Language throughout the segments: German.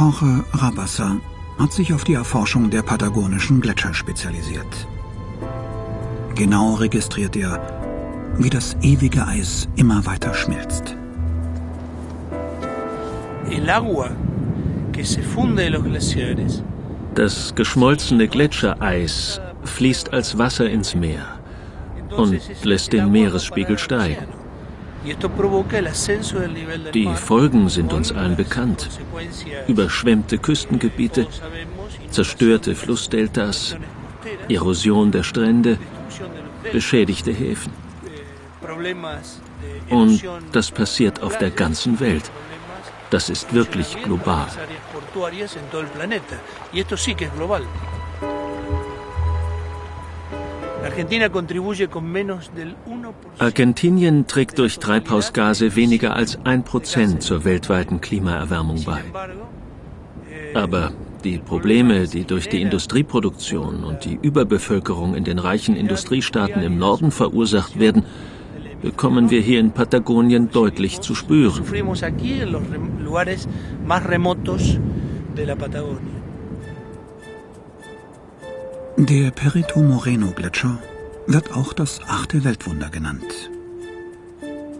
Jorge Rabassa hat sich auf die Erforschung der patagonischen Gletscher spezialisiert. Genau registriert er, wie das ewige Eis immer weiter schmilzt. Das geschmolzene Gletschereis fließt als Wasser ins Meer und lässt den Meeresspiegel steigen. Die Folgen sind uns allen bekannt. Überschwemmte Küstengebiete, zerstörte Flussdeltas, Erosion der Strände, beschädigte Häfen. Und das passiert auf der ganzen Welt. Das ist wirklich global. Argentinien trägt durch Treibhausgase weniger als ein Prozent zur weltweiten Klimaerwärmung bei. Aber die Probleme, die durch die Industrieproduktion und die Überbevölkerung in den reichen Industriestaaten im Norden verursacht werden, bekommen wir hier in Patagonien deutlich zu spüren. Der Perito Moreno Gletscher wird auch das achte Weltwunder genannt.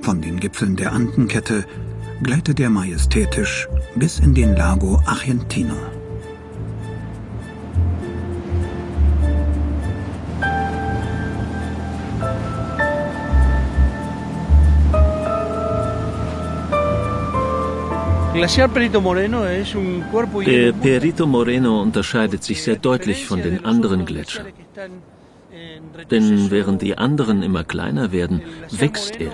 Von den Gipfeln der Andenkette gleitet er majestätisch bis in den Lago Argentino. Der Perito Moreno unterscheidet sich sehr deutlich von den anderen Gletschern. Denn während die anderen immer kleiner werden, wächst er.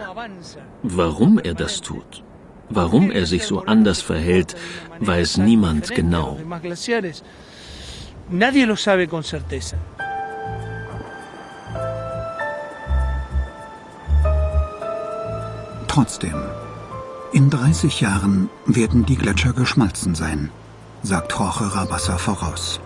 Warum er das tut, warum er sich so anders verhält, weiß niemand genau. Trotzdem, in 30 Jahren werden die Gletscher geschmolzen sein, sagt Jorge Rabassa voraus.